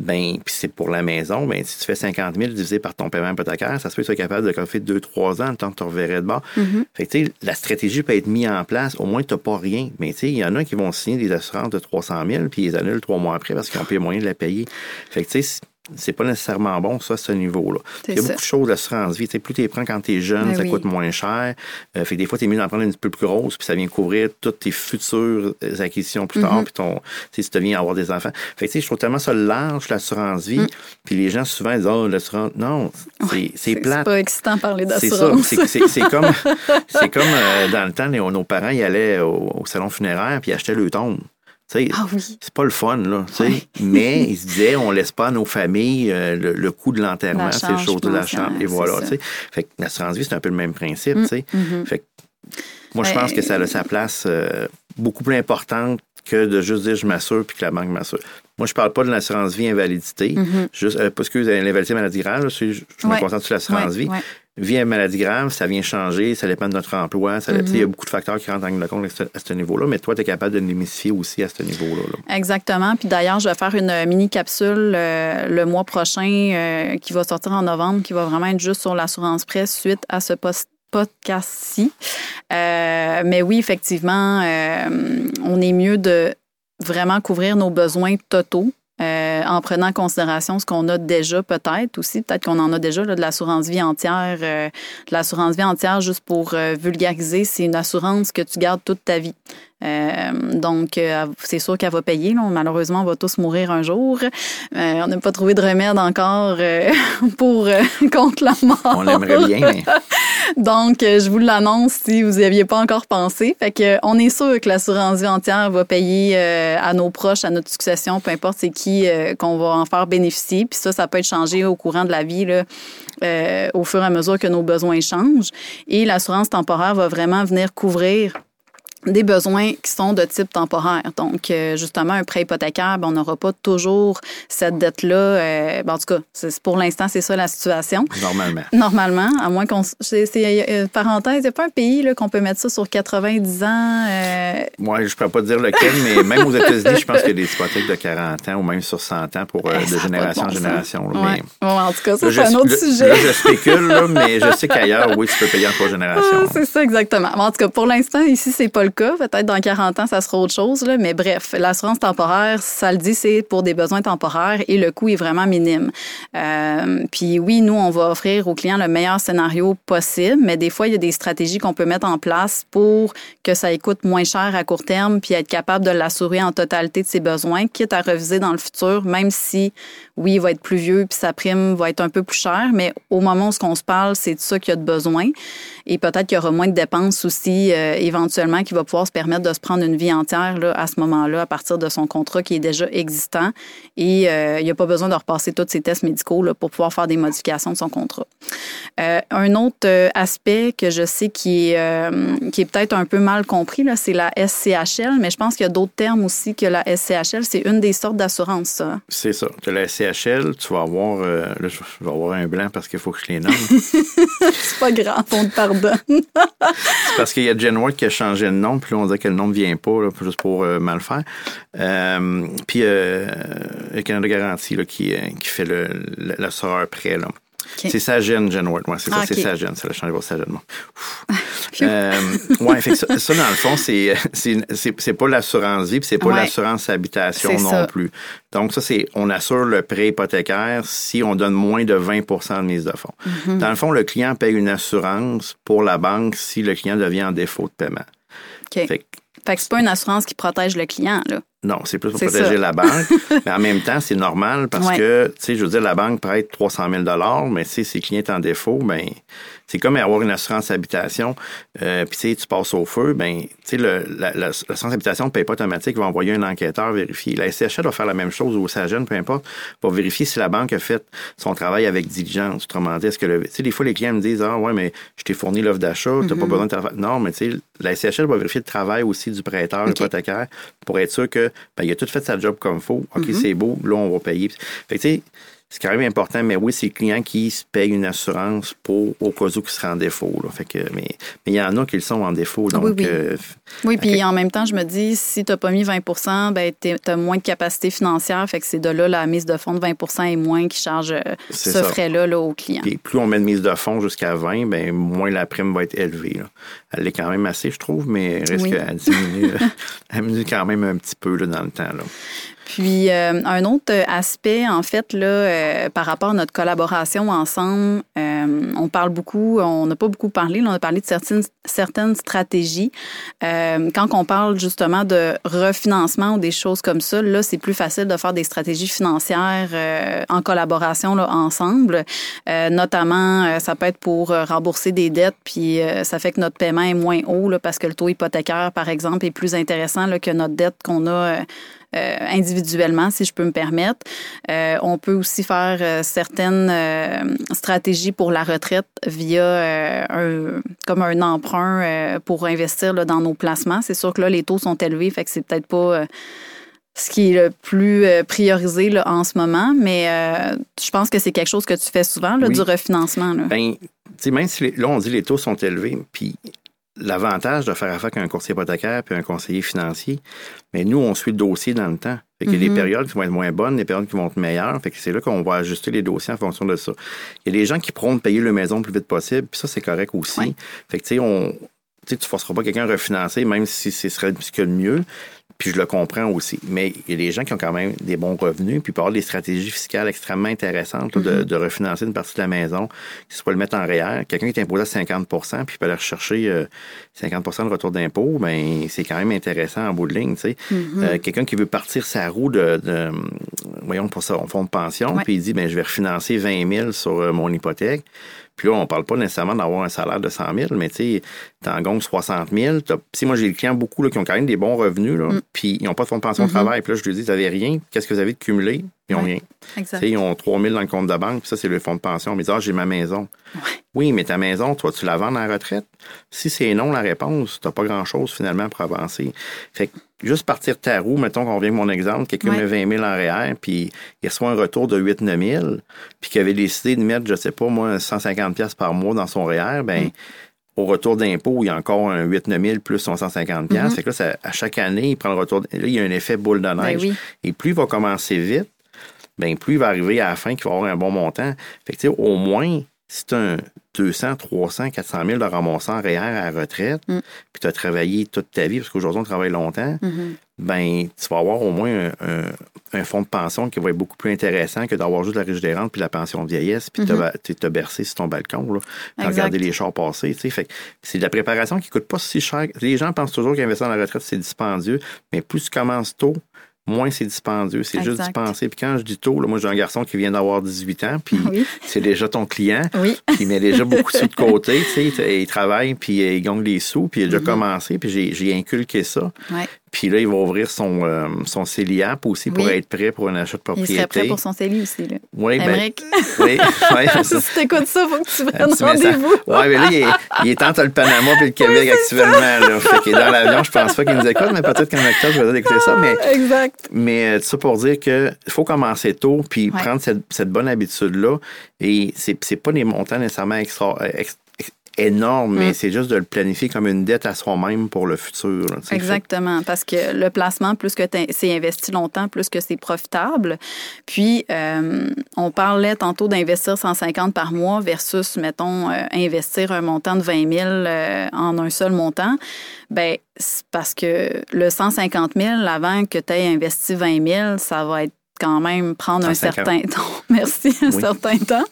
ben, puis c'est pour la maison, ben, si tu fais 50 000 divisé par ton paiement hypothécaire, ça se peut que tu sois capable de faire 2-3 ans le temps que tu reverrais de bord. Mm-hmm. Fait que, tu sais, la stratégie peut être mise en place. Au moins, tu n'as pas rien. Mais, tu sais, il y en a qui vont signer des assurances de 300 000 puis ils annulent trois mois après parce qu'ils n'ont pas les moyens de la payer. Fait que, tu sais, c'est pas nécessairement bon, ça, ce niveau-là. Il y a beaucoup de choses d'assurance vie. plus tu les prends quand tu es jeune, ben ça coûte moins cher. Euh, fait que des fois, tu es mieux d'en prendre une peu plus grosse, puis ça vient couvrir toutes tes futures acquisitions plus tard, mm-hmm. puis ton, si tu deviens avoir des enfants. Fait que, je trouve tellement ça large, l'assurance vie. Mm. Puis les gens souvent disent, oh, l'assurance. Non, c'est plate. C'est pas excitant de parler d'assurance. C'est ça. C'est comme, c'est comme euh, dans le temps, nos parents, ils allaient au, salon funéraire, puis ils achetaient le tombe. Ah c'est pas le fun, là. Mais ils se disaient, on laisse pas à nos familles euh, le, coût de l'enterrement, c'est le chose de la chambre. Et voilà. Fait que l'assurance vie, c'est un peu le même principe. Mm, mm-hmm. Fait moi, je pense que ça a sa place euh, beaucoup plus importante que de juste dire je m'assure puis que la banque m'assure. Moi, je parle pas de l'assurance vie invalidité. Mm-hmm. Juste, euh, parce que l'invalidité maladie grave, je, me concentre sur l'assurance vie vie à maladie grave, ça vient changer, ça dépend de notre emploi. Ça, Il y a mhm. beaucoup de facteurs qui rentrent en compte à ce, niveau-là, mais toi, tu es capable de démystifier aussi à ce niveau-là. Exactement. Puis d'ailleurs, je vais faire une mini-capsule euh, le mois prochain euh, qui va sortir en novembre, qui va vraiment être juste sur l'assurance presse suite à ce podcast-ci. Euh, mais oui, effectivement, on est mieux de vraiment couvrir nos besoins totaux euh, en prenant en considération ce qu'on a déjà peut-être aussi. Peut-être qu'on en a déjà de l'assurance vie entière. Euh, de l'assurance vie entière, juste pour euh, vulgariser, c'est une assurance que tu gardes toute ta vie. Donc, c'est sûr qu'elle va payer. Malheureusement, on va tous mourir un jour. on n'a pas trouvé de remède encore pour contre la mort. On l'aimerait bien. Mais... Donc, euh, je vous l'annonce si vous n'y aviez pas encore pensé. Fait que, on est sûr que l'assurance vie entière va payer euh, à nos proches, à notre succession, peu importe c'est qui euh, qu'on va en faire bénéficier. Puis ça, ça peut être changé au courant de la vie, là, au fur et à mesure que nos besoins changent. Et l'assurance temporaire va vraiment venir couvrir des besoins qui sont de type temporaire. Donc, euh, justement, un prêt hypothécaire, ben, on n'aura pas toujours cette dette-là. Euh, ben, en tout cas, c'est, pour l'instant, c'est ça la situation. Normalement. Normalement, à moins qu'on... C'est, euh, parenthèse, il n'y a pas un pays là, qu'on peut mettre ça sur 90 ans. Moi, je ne pourrais pas dire lequel, mais même aux États-Unis, je pense qu'il y a des hypothèques de 40 ans ou même sur 100 ans pour de génération en génération. mais, en tout cas, ça, c'est un autre sujet. Là, je spécule, mais je sais qu'ailleurs, oui, tu peux payer en trois générations. Ah, c'est ça, exactement. en tout cas, pour l'instant, ici, c'est pas le cas. Peut-être dans 40 ans, ça sera autre chose. Là. Mais bref, l'assurance temporaire, ça le dit, c'est pour des besoins temporaires et le coût est vraiment minime. Euh, puis oui, nous, on va offrir aux clients le meilleur scénario possible, mais des fois, il y a des stratégies qu'on peut mettre en place pour que ça coûte moins cher à court terme puis être capable de l'assurer en totalité de ses besoins, quitte à reviser dans le futur, même si, oui, il va être plus vieux puis sa prime va être un peu plus chère, mais au moment où on se parle, c'est de ça qu'il y a de besoin. Et peut-être qu'il y aura moins de dépenses aussi, euh, éventuellement, qui va pouvoir se permettre de se prendre une vie entière là, à ce moment-là, à partir de son contrat qui est déjà existant. Et euh, il n'y a pas besoin de repasser tous ses tests médicaux là, pour pouvoir faire des modifications de son contrat. Euh, un autre aspect que je sais qui est, qui est peut-être un peu mal compris, c'est la SCHL, mais je pense qu'il y a d'autres termes aussi que la SCHL. C'est une des sortes d'assurance, ça. C'est ça. De la SCHL, tu vas avoir, là, je vais avoir un blanc parce qu'il faut que je les nomme. c'est pas grave, on te pardonne c'est parce qu'il y a Genworth qui a changé de nom, puis là, on dit que le nom ne vient pas, juste pour euh, mal faire. Euh, puis, euh, il y a Canada Garantie là, qui, qui fait le, le, prêt. Là. C'est Sagen Genworth. Ouais, c'est ça, Ah, c'est ok. Sagen. Ça l'a changé pour. Bon. Ouf. euh, ouais, fait que ça, ça, dans le fond, c'est, c'est, c'est, pas l'assurance vie, puis c'est pas Ouais. l'assurance habitation non ça. plus. Donc, ça, c'est, on assure le prêt hypothécaire si on donne moins de 20% de mise de fonds. Mhm. Dans le fond, le client paye une assurance pour la banque si le client devient en défaut de paiement. OK. Fait que Fait que c'est pas une assurance qui protège le client, là. Non, c'est plus pour protéger ça. la banque. mais en même temps, c'est normal parce Ouais. que, tu sais, je veux dire, la banque prête 300 000 mais si ses clients sont en défaut, ben c'est comme avoir une assurance habitation. Euh, Puis, tu sais, tu passes au feu, ben tu sais, le- la- la- l'assurance habitation ne paye pas automatique, va envoyer un enquêteur vérifier. La SCHL va faire la même chose ou SAGEN, peu importe, va vérifier si la banque a fait son travail avec diligence. Autrement dit, est-ce que le. Tu sais, des fois, les clients me disent, ah ouais, mais je t'ai fourni l'offre d'achat, tu n'as Mm-hmm. pas besoin de travailler. Non, mais tu sais, la SCHL va vérifier le travail aussi du prêteur OK. hypothécaire pour être sûr que ben, il a tout fait sa job comme faut. OK, Mm-hmm. c'est beau, là, on va payer. Fait que, c'est quand même important, mais oui, c'est le client qui se paye une assurance pour au cas où il serait en défaut. Là. Fait que, mais mais il y en a qui le sont en défaut. Donc, Oui, oui. euh, Oui, puis en même temps, je me dis, si tu n'as pas mis 20 ben, tu as moins de capacité financière. Fait que c'est de là la mise de fonds de 20 et moins qui charge euh, ce frais-là là, au client. puis plus on met de mise de fonds jusqu'à 20, ben, moins la prime va être élevée. là. Elle est quand même assez, je trouve, mais elle risque Oui. à diminuer. quand même un petit peu là, dans le temps. Là. Puis euh, un autre aspect, en fait, là, euh, par rapport à notre collaboration ensemble, euh, on parle beaucoup, on n'a pas beaucoup parlé, là, on a parlé de certaines, certaines stratégies. Euh, quand on parle justement de refinancement ou des choses comme ça, là, c'est plus facile de faire des stratégies financières euh, en collaboration là, ensemble. Euh, notamment, euh, ça peut être pour euh, rembourser des dettes, puis euh, ça fait que notre paiement est moins haut là, parce que le taux hypothécaire, par exemple, est plus intéressant là, que notre dette qu'on a. euh, individuellement, si je peux me permettre. Euh, on peut aussi faire euh, certaines stratégies pour la retraite via un, comme un emprunt pour investir là, dans nos placements. C'est sûr que là, les taux sont élevés, fait que c'est peut-être pas ce qui est le plus priorisé là, en ce moment, mais euh, je pense que c'est quelque chose que tu fais souvent, là, Oui. du refinancement. Là. Ben, sais, même si les- là, on dit les taux sont élevés, puis l'avantage de faire affaire avec un courtier hypothécaire puis un conseiller financier, mais nous, on suit le dossier dans le temps. Fait qu'il y a Mhm. des périodes qui vont être moins bonnes, des périodes qui vont être meilleures. Fait que c'est là qu'on va ajuster les dossiers en fonction de ça. Il y a des gens qui prônent de payer leur maison le plus vite possible, puis ça, c'est correct aussi. Ouais. Fait que, tu sais, on. Tu tu forceras pas quelqu'un à refinancer, même si ce serait ce a de mieux. Puis je le comprends aussi. Mais il y a des gens qui ont quand même des bons revenus, puis peuvent avoir des stratégies fiscales extrêmement intéressantes là, de, de refinancer une partie de la maison, qui soit le mettre en REER. Quelqu'un qui est imposé à 50% puis peut aller rechercher euh, 50% de retour d'impôt, ben c'est quand même intéressant en bout de ligne. tu sais. Mhm. Euh, Quelqu'un qui veut partir sa roue de, de voyons, pour son fonds de pension, Ouais. puis il dit ben, je vais refinancer 20 000 sur euh, mon hypothèque. Puis là, on parle pas nécessairement d'avoir un salaire de 100 000, mais tu sais, t'en gagnes 60 000. T'as- Si moi, j'ai des clients beaucoup là, qui ont quand même des bons revenus, là, Mm. puis ils n'ont pas de fonds de pension Mhm. de travail. Puis là, je lui dis, vous avez rien, qu'est-ce que vous avez de cumulé? Ils n'ont Ouais. rien. Tu ils ont 3 000 dans le compte de banque, puis ça, c'est le fonds de pension. Mais ah, j'ai ma maison. Ouais. Oui, mais ta maison, toi, tu la vends à la retraite? Si c'est non, la réponse, t'as pas grand-chose finalement pour avancer. Fait que juste partir ta roue, mettons qu'on revient avec mon exemple, quelqu'un Ouais. met 20 000 en REER, puis il reçoit un retour de 8-9 000, puis qu'il avait décidé de mettre, je sais pas, moi, 150 pièces par mois dans son REER, ben Mm. au retour d'impôt, il y a encore un 8-9 000 plus son 150 pièces. Mhm. Fait que là, ça- à chaque année, il prend le retour. Là, il y a un effet boule de Ben neige. oui. Et plus il va commencer vite, ben plus il va arriver à la fin qu'il va avoir un bon montant. Fait que, au moins, si tu as un 200, 300, 400 000 de ramassant en REER à la retraite, Mm. puis tu as travaillé toute ta vie, parce qu'aujourd'hui, on travaille longtemps, Mhm. ben tu vas avoir au moins un, un- un fonds de pension qui va être beaucoup plus intéressant que d'avoir juste la riche des rentes puis la pension de vieillesse, puis Mhm. tu te bercer sur ton balcon, là, puis regarder les chars passer. tu sais. Fait que c'est de la préparation qui coûte pas si cher. Les gens pensent toujours qu'investir dans la retraite, c'est dispendieux, mais plus tu commences tôt, moins c'est dispendieux. C'est juste Exact. dispenser. Puis quand je dis tôt, là, moi j'ai un garçon qui vient d'avoir 18 ans, puis Oui. c'est déjà ton client, Oui. puis il met déjà beaucoup de sous de côté, tu sais, il travaille, puis il gagne des sous, puis il a déjà Mhm. commencé, puis j'ai- j'ai inculqué ça. Ouais. Puis là, il va ouvrir son, euh, son CELIAP aussi pour Oui. être prêt pour un achat de Il propriété. serait prêt pour son CELI aussi. Là. Oui, ben, oui, oui, c'est ça. si t'écoutes ça, faut que tu prennes rendez-vous. Ouais, mais là, il est, il est entre le Panama et le Québec actuellement. Là. Fait qu'il est dans l'avion, je pense pas qu'il nous écoute, mais peut-être qu'un acteur, je vais dire d'écouter ça. Mais, Exact. mais euh, tout ça pour dire que faut commencer tôt, puis Ouais. prendre cette, cette bonne habitude-là. Et c'est, c'est pas des montants nécessairement extra, euh, énorme, mais mm. c'est juste de le planifier comme une dette à soi-même pour le futur. Exactement, parce que le placement, plus que c'est investi longtemps, plus que c'est profitable. Puis, euh, on parlait tantôt d'investir 150 par mois versus, mettons, euh, investir un montant de 20 000 euh, en un seul montant. Ben, parce que le 150 000, avant que tu aies investi 20 000, ça va être quand même prendre un certain temps. Merci, un certain temps.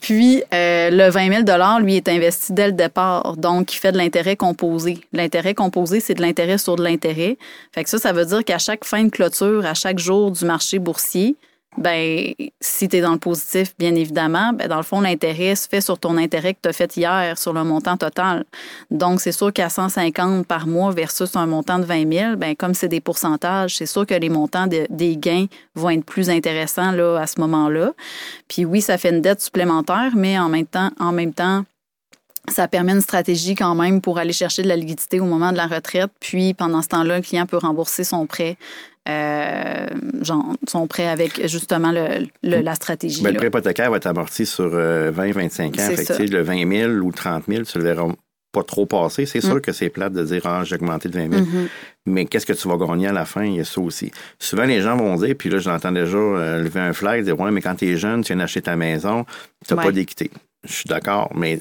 Puis, euh, le 20 000 lui, est investi dès le départ. Donc, il fait de l'intérêt composé. L'intérêt composé, c'est de l'intérêt sur de l'intérêt. Fait que ça, ça veut dire qu'à chaque fin de clôture, à chaque jour du marché boursier, ben si tu es dans le positif, bien évidemment, ben dans le fond, l'intérêt se fait sur ton intérêt que tu as fait hier, sur le montant total. Donc, c'est sûr qu'à 150 par mois versus un montant de 20 000, ben comme c'est des pourcentages, c'est sûr que les montants des gains vont être plus intéressants là, à ce moment-là. Puis oui, ça fait une dette supplémentaire, mais en même temps, en même temps ça permet une stratégie quand même pour aller chercher de la liquidité au moment de la retraite. Puis pendant ce temps-là, le client peut rembourser son prêt euh, genre, sont prêts avec justement le, la stratégie. Ben, le prêt hypothécaire va être amorti sur 20-25 euh, ans. Fait le 20 000 ou 30 000, tu le verras pas trop passer. C'est sûr mm. que c'est plate de dire ah, j'ai augmenté de 20 000. Mm-hmm. Mais qu'est-ce que tu vas gagner à la fin? Il y a ça aussi. Souvent, les gens vont dire, puis là, j'entends déjà euh, lever un flag, dire Ouais, mais quand tu es jeune, tu viens d'acheter ta maison, tu n'as pas d'équité. Je suis d'accord, mais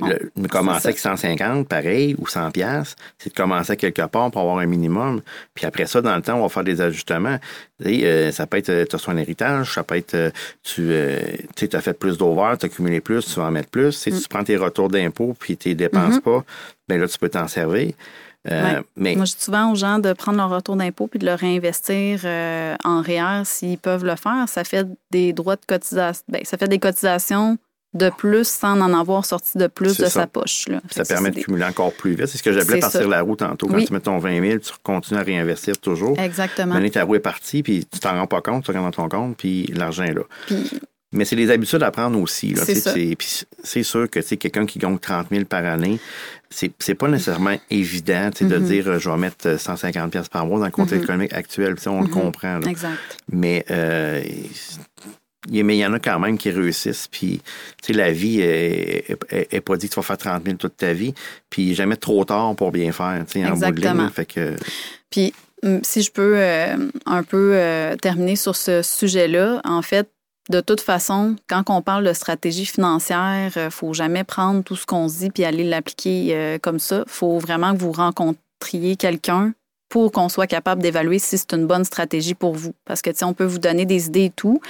le, commencer avec 150, pareil, ou 100 pièces, c'est de commencer quelque part pour avoir un minimum. Puis après ça, dans le temps, on va faire des ajustements. Euh, ça peut être, euh, tu as un héritage, ça peut être, euh, tu as fait plus d'over, tu as cumulé plus, tu vas en mettre plus. Si mm. tu prends tes retours d'impôts puis tu ne dépenses mm-hmm. pas, ben là, tu peux t'en servir. mais... Moi, je dis souvent aux gens de prendre leur retour d'impôt puis de le réinvestir en REER s'ils peuvent le faire. Ça fait des droits de cotisation. Ben, ça fait des cotisations de plus sans en avoir sorti de plus de sa poche. Ça permet de cumuler encore plus vite. C'est ce que j'appelais partir la roue tantôt. Quand tu mets ton 20 000, tu continues à réinvestir toujours. Exactement. Maintenant, ta roue est partie, puis tu t'en rends pas compte, tu regardes dans ton compte, puis l'argent est là. Mais c'est les habitudes à prendre aussi. C'est sûr que quelqu'un qui gagne 30 000 par année, c'est pas nécessairement évident de mm-hmm. dire je vais mettre 150 pièces par mois dans le contexte mm-hmm. économique actuel. On le mm-hmm. comprend. Exact. Mais euh, mais il y en a quand même qui réussissent. Puis, tu sais, la vie est, pas dit que tu vas faire 30 000 toute ta vie. Puis, jamais trop tard pour bien faire, tu sais, en bout de ligne. Fait que... Puis, si je peux euh, un peu euh, terminer sur ce sujet-là, en fait, de toute façon, quand on parle de stratégie financière, il euh, faut jamais prendre tout ce qu'on se dit puis aller l'appliquer comme ça. Il faut vraiment que vous rencontriez quelqu'un pour qu'on soit capable d'évaluer si c'est une bonne stratégie pour vous. Parce que, tu sais, on peut vous donner des idées et tout,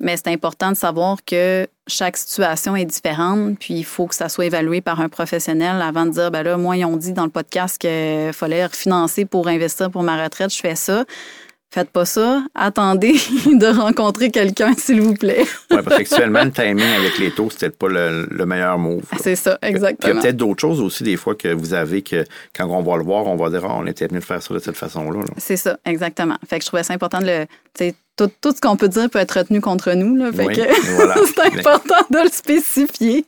mais c'est important de savoir que chaque situation est différente, puis il faut que ça soit évalué par un professionnel avant de dire, ben là, moi, ils ont dit dans le podcast qu'il fallait refinancer pour investir pour ma retraite, je fais ça. Faites pas ça. Attendez de rencontrer quelqu'un, s'il vous plaît. oui, parce qu'actuellement, le timing avec les taux, c'était pas le, meilleur move. C'est ça, exactement. il y a peut-être d'autres choses aussi, des fois, que vous avez que quand on va le voir, on va dire, ah, on était venu le faire ça de cette façon-là. C'est ça, exactement. Fait que je trouvais ça important de le tout, tout, ce qu'on peut dire peut être retenu contre nous. Là, fait c'est important de le spécifier.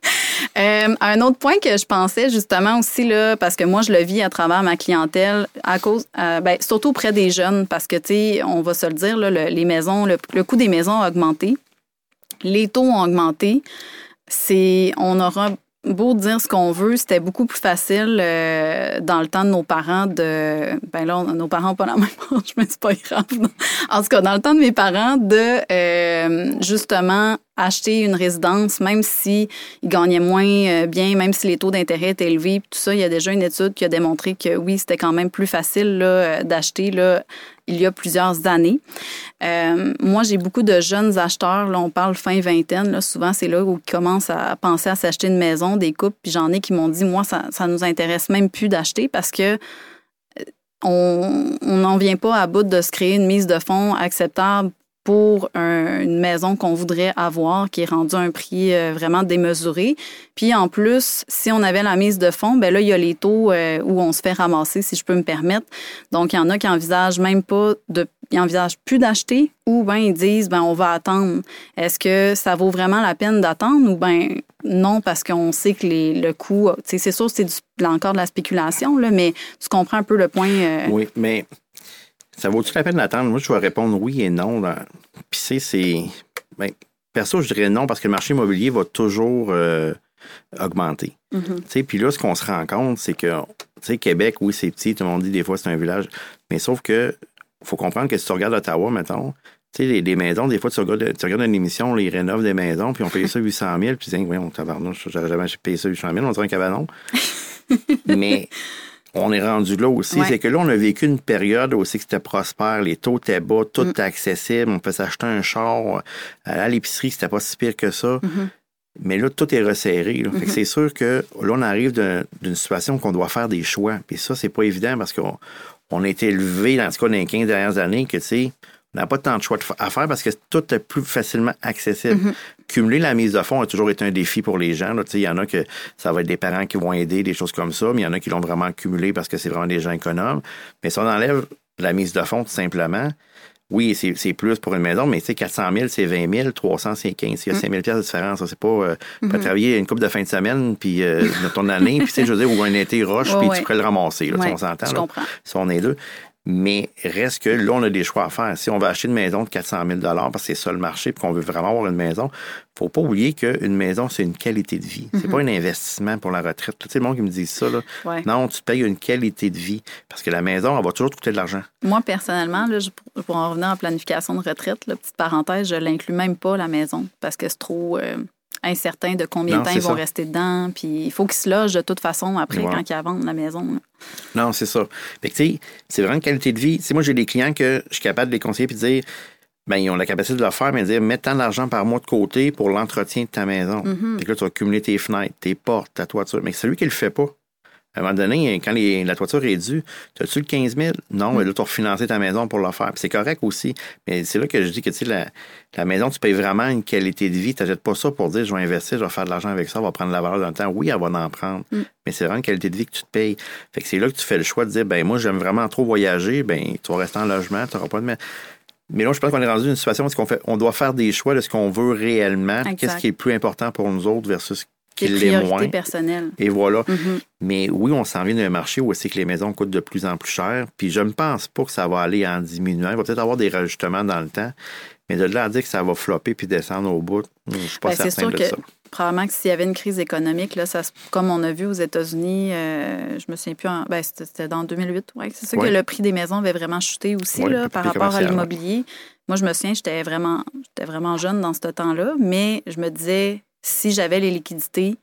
Euh, un autre point que je pensais justement aussi, là, parce que moi, je le vis à travers ma clientèle, à cause, euh, ben, surtout auprès des jeunes, parce que, tu sais, on va se le dire, là, les maisons, le, le coût des maisons a augmenté. Les taux ont augmenté. C'est, on aura beau dire ce qu'on veut, c'était beaucoup plus facile euh, dans le temps de nos parents de. Ben là, nos parents n'ont pas la même âge, mais c'est pas grave. En tout cas, dans le temps de mes parents, de euh, justement acheter une résidence, même si gagnaient moins euh, bien, même si les taux d'intérêt étaient élevés, tout ça, il y a déjà une étude qui a démontré que oui, c'était quand même plus facile d'acheter là, il y a plusieurs années. Euh, moi, j'ai beaucoup de jeunes acheteurs, là, on parle fin vingtaine, là, souvent c'est là où ils commencent à penser à s'acheter une maison, des couples, puis j'en ai qui m'ont dit, moi, ça, ça nous intéresse même plus d'acheter parce que euh, on n'en vient pas à bout de se créer une mise de fonds acceptable pour une maison qu'on voudrait avoir, qui est rendue à un prix euh, vraiment démesuré. Puis en plus, si on avait la mise de fonds, ben là, il y a les taux euh, où on se fait ramasser, si je peux me permettre. Donc, il y en a qui envisagent même pas de, ils envisagent plus d'acheter, ou ben ils disent, ben on va attendre. Est-ce que ça vaut vraiment la peine d'attendre, ou ben non, parce qu'on sait que les, le coût, c'est sûr, c'est encore de la spéculation, là, mais tu comprends un peu le point. Euh, oui, mais ça vaut-tu la peine d'attendre? Moi, je vais répondre oui et non. Puis c'est. Ben, perso, je dirais non parce que le marché immobilier va toujours. Euh, augmenter. Puis là, ce qu'on se rend compte, c'est que, tu sais, Québec, oui, c'est petit, tout le monde dit des fois c'est un village, mais sauf que faut comprendre que si tu regardes Ottawa, mettons, tu sais, les, maisons, des fois, tu regardes, tu regardes une émission, ils rénovent des maisons, puis on paye ça 800 000, puis tu dis, voyons, tabarnouche, j'aurais jamais payé ça 800 000, on dirait un cabanon. mais on est rendu là aussi. C'est que là, on a vécu une période où c'était prospère, les taux étaient bas, tout mm. était accessible, on peut s'acheter un char à l'épicerie, c'était pas si pire que ça. Mm-hmm. Mais là, tout est resserré. Mm-hmm. c'est sûr que là, on arrive d'une situation qu'on doit faire des choix. Puis ça, c'est pas évident parce qu'on on a été élevé, dans ce cas, dans les 15 dernières années, que, tu sais, n'a pas tant de choix à faire parce que tout est plus facilement accessible. Mm-hmm. Cumuler la mise de fonds a toujours été un défi pour les gens. Il y en a que ça va être des parents qui vont aider, des choses comme ça, mais il y en a qui l'ont vraiment cumulé parce que c'est vraiment des gens économes. Mais si on enlève la mise de fonds tout simplement, oui, c'est plus pour une maison, mais tu sais, 400 000, c'est 20 000, 300, c'est 15. Il y a 5 000 de différence. C'est pas, euh, pas mm-hmm. travailler une couple de fin de semaine, puis euh, de ton année, puis tu sais, je veux dire, ou un été roche, puis tu pourrais le ramasser, là, on s'entend. Si on est deux. Mais reste que là, on a des choix à faire. Si on veut acheter une maison de 400 000 parce que c'est ça le marché, puis qu'on veut vraiment avoir une maison, faut pas oublier qu'une maison, c'est une qualité de vie. C'est pas mhm. un investissement pour la retraite. Sais, le monde qui me dit ça, là, non, tu payes une qualité de vie parce que la maison, elle va toujours te coûter de l'argent. Moi, personnellement, là, pour en revenir en planification de retraite, la petite parenthèse, je l'inclus même pas, la maison, parce que c'est trop... Euh, incertain de combien de temps ils vont rester dedans. Puis il faut qu'ils se logent de toute façon après quand ils vendent la maison. Non, c'est ça. c'est vraiment une qualité de vie. moi, j'ai des clients que je suis capable de les conseiller et de dire ben, ils ont la capacité de le faire, mais de dire mets tant d'argent par mois de côté pour l'entretien de ta maison. Mm-hmm. Puis là, tu vas cumuler tes fenêtres, tes portes, ta toiture. Mais c'est lui qui le fait pas. À un moment donné, quand la toiture est due, as-tu le 15 000? Non, mais là, tu as refinancé ta maison pour le faire. c'est correct aussi. Mais c'est là que je dis que, tu sais, la, maison, tu payes vraiment une qualité de vie. Tu n'achètes pas ça pour dire, je vais investir, je vais faire de l'argent avec ça, on va prendre la valeur d'un temps. Oui, elle va en prendre. Mm. Mais c'est vraiment une qualité de vie que tu te payes. Fait que c'est là que tu fais le choix de dire, ben moi, j'aime vraiment trop voyager. Ben, tu vas rester en logement, tu n'auras pas de... Mais là, je pense qu'on est rendu dans une situation où on, fait, on doit faire des choix de ce qu'on veut réellement, qu'est-ce qui est plus important pour nous autres versus qu'il l'est moins. Et voilà. Mm-hmm. Mais oui, on s'en vient d'un marché où c'est que les maisons coûtent de plus en plus cher. Puis je ne pense pas que ça va aller en diminuant. Il va peut-être avoir des rajustements dans le temps. Mais de là à dire que ça va flopper puis descendre au bout, je ne suis pas ben, certain de ça. Probablement que s'il y avait une crise économique, là, ça, comme on a vu aux États-Unis, euh, je me souviens plus, ben, c'était dans 2008, ouais, c'est ça que le prix des maisons avait vraiment chuté aussi là, par rapport à l'immobilier. Moi, je me souviens, j'étais vraiment, j'étais vraiment jeune dans ce temps-là, mais je me disais, si j'avais les liquidités,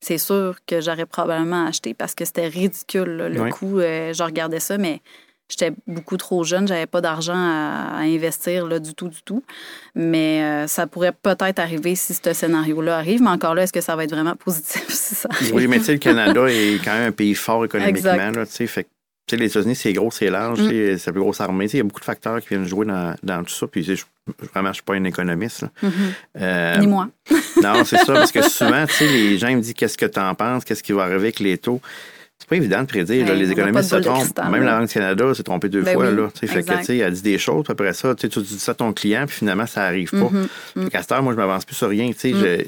c'est sûr que j'aurais probablement acheté parce que c'était ridicule. le coût, euh, je regardais ça, mais j'étais beaucoup trop jeune, j'avais pas d'argent à, investir là, du tout, du tout. Mais euh, ça pourrait peut-être arriver si ce scénario-là arrive, mais encore là, est-ce que ça va être vraiment positif si ça Oui, mais tu sais, le Canada est quand même un pays fort économiquement. Là, fait les États-Unis, c'est gros, c'est large, mm. c'est la plus grosse armée. Il y a beaucoup de facteurs qui viennent jouer dans, dans tout ça. Puis, je, vraiment, je ne suis pas un économiste. Mm-hmm. Euh, Ni moi. non, c'est ça, parce que souvent, les gens me disent qu'est-ce que tu en penses, qu'est-ce qui va arriver avec les taux? C'est pas évident de prédire. les économistes se trompent. Même la Banque du Canada s'est trompée deux ben fois. Là, fait que, elle dit des choses, puis après ça, tu dis ça à ton client, puis finalement, ça n'arrive pas. Mm-hmm. Mm-hmm. Fait qu'à moi, je m'avance plus sur rien. Mm. Je,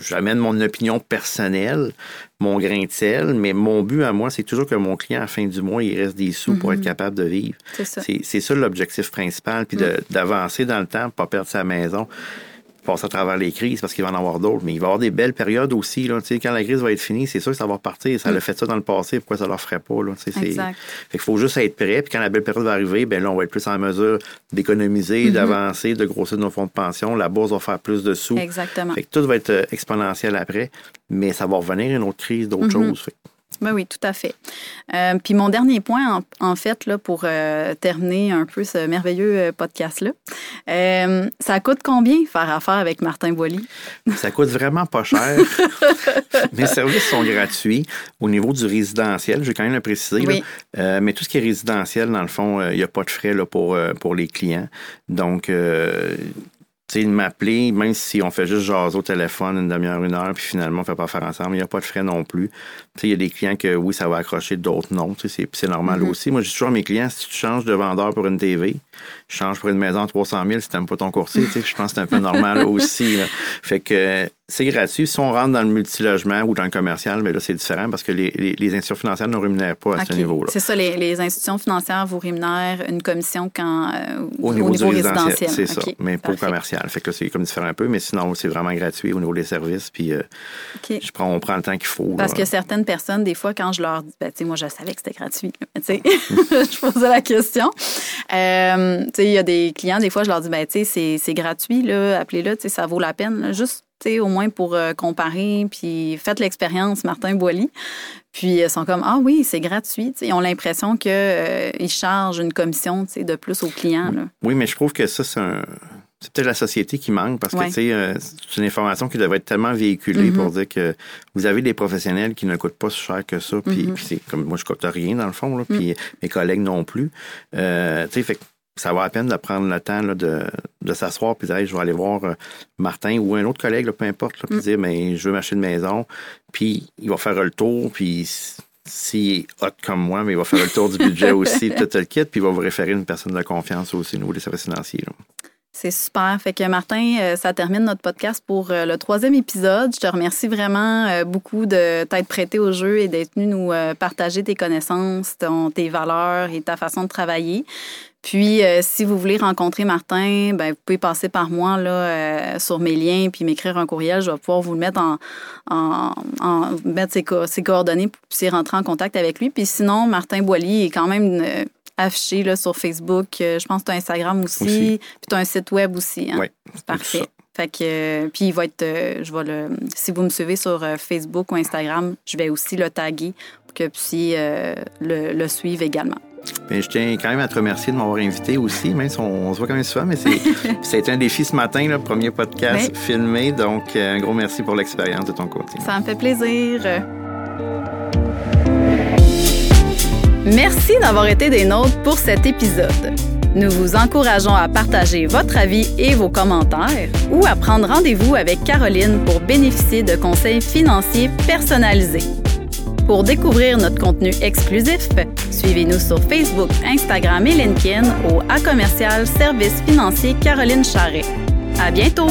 j'amène mon opinion personnelle, mon grain de sel, mais mon but à moi, c'est toujours que mon client, à la fin du mois, il reste des sous pour être mhm. capable de vivre. C'est ça. C'est ça l'objectif principal, puis mm. d'avancer dans le temps, pas perdre sa maison passer à travers les crises parce qu'il va en avoir d'autres. Mais il va y avoir des belles périodes aussi. Là, quand la crise va être finie, c'est sûr que ça va repartir. Ça mm. l'a fait ça dans le passé, pourquoi ça ne le ferait pas? Là, exact. Fait faut juste être prêt. Puis quand la belle période va arriver, ben là, on va être plus en mesure d'économiser, mm-hmm. d'avancer, de grossir nos fonds de pension. La bourse va faire plus de sous. Exactement. Fait que tout va être euh, exponentiel après. Mais ça va revenir une autre crise, d'autres mm-hmm. choses. Oui, tout à fait. Euh, puis mon dernier point, en, fait, là, pour euh, terminer un peu ce merveilleux euh, podcast-là, ça coûte combien faire affaire avec Martin Boily? Ça coûte vraiment pas cher. Mes services sont gratuits au niveau du résidentiel, je vais quand même le préciser. mais tout ce qui est résidentiel, dans le fond, il n'y a pas de frais là, pour, pour les clients. Donc, sais, m'appeler, même si on fait juste jaser au téléphone une demi-heure, une heure, puis finalement, on ne fait pas faire ensemble, il n'y a pas de frais non plus. Il y a des clients que oui, ça va accrocher, d'autres non. C'est normal mm-hmm. aussi. Moi, je dis toujours à mes clients, si tu changes de vendeur pour une TV, change pour une maison à 300 000 si tu n'aimes pas ton coursier, je pense que c'est un peu normal aussi. Fait que c'est gratuit. Si on rentre dans le multilogement ou dans le commercial, mais là, c'est différent parce que les, les, institutions financières ne rémunèrent pas à ce niveau-là. C'est ça, les, institutions financières vous rémunèrent une commission quand, euh, au, niveau, résidentiel. C'est ça, mais pas au commercial. Fait que c'est comme différent un peu, mais sinon, c'est vraiment gratuit au niveau des services. Puis euh, je prends, on prend le temps qu'il faut. Parce que certaines personnes, des fois, quand je leur dis, ben, moi, je savais que c'était gratuit. je posais la question. Euh, il y a des clients, des fois, je leur dis, ben, c'est gratuit, appelez-le, ça vaut la peine. juste au moins pour euh, comparer, puis faites l'expérience Martin Boily. Puis ils sont comme ah oui, c'est gratuit. Ils ont l'impression qu'ils euh, chargent une commission de plus aux clients. Oui, mais je trouve que ça, c'est C'est peut-être la société qui manque parce que euh, c'est une information qui devrait être tellement véhiculée pour mm-hmm. dire que vous avez des professionnels qui ne coûtent pas si cher que ça. Puis, mm-hmm. c'est comme moi, je coûte rien dans le fond, là, puis mm. mes collègues non plus. Euh, fait ça va à peine de prendre le temps de, de s'asseoir puis dire je vais aller voir euh, Martin ou un autre collègue, peu importe, puis mm. dire mais je veux m'acheter une maison, puis il va faire le tour, puis s'il est hot comme moi, mais il va faire le tour du budget aussi, tout le kit, puis il va vous référer une personne de confiance aussi au niveau des services financiers. C'est super. Fait que Martin, euh, ça termine notre podcast pour euh, le troisième épisode. Je te remercie vraiment beaucoup de t'être prêté au jeu et d'être venu nous partager tes connaissances, tes valeurs et ta façon de travailler. Puis, euh, si vous voulez rencontrer Martin, ben, vous pouvez passer par moi là, euh, sur mes liens puis m'écrire un courriel. Je vais pouvoir vous le mettre en, en, mettre ses, ses, coordonnées pour que rentrer en contact avec lui. Puis sinon, Martin Boily est quand même euh, affiché là, sur Facebook. je pense que tu as Instagram aussi. Puis tu as un site web aussi. Hein? Oui. Parfait. Fait que, puis il va être, je vais le, si vous me suivez sur Facebook ou Instagram, je vais aussi le taguer pour que vous puissiez le, le suivre également. Ben, je tiens quand même à te remercier de m'avoir invité aussi, même si on, se voit quand même souvent, mais c'est un défi ce matin, le premier podcast filmé. Donc, euh, un gros merci pour l'expérience de ton côté. Ça me fait plaisir. Merci d'avoir été des nôtres pour cet épisode. Nous vous encourageons à partager votre avis et vos commentaires ou à prendre rendez-vous avec Caroline pour bénéficier de conseils financiers personnalisés. Pour découvrir notre contenu exclusif, suivez-nous sur Facebook, Instagram et LinkedIn au A commercial Service financier Caroline Charret. À bientôt!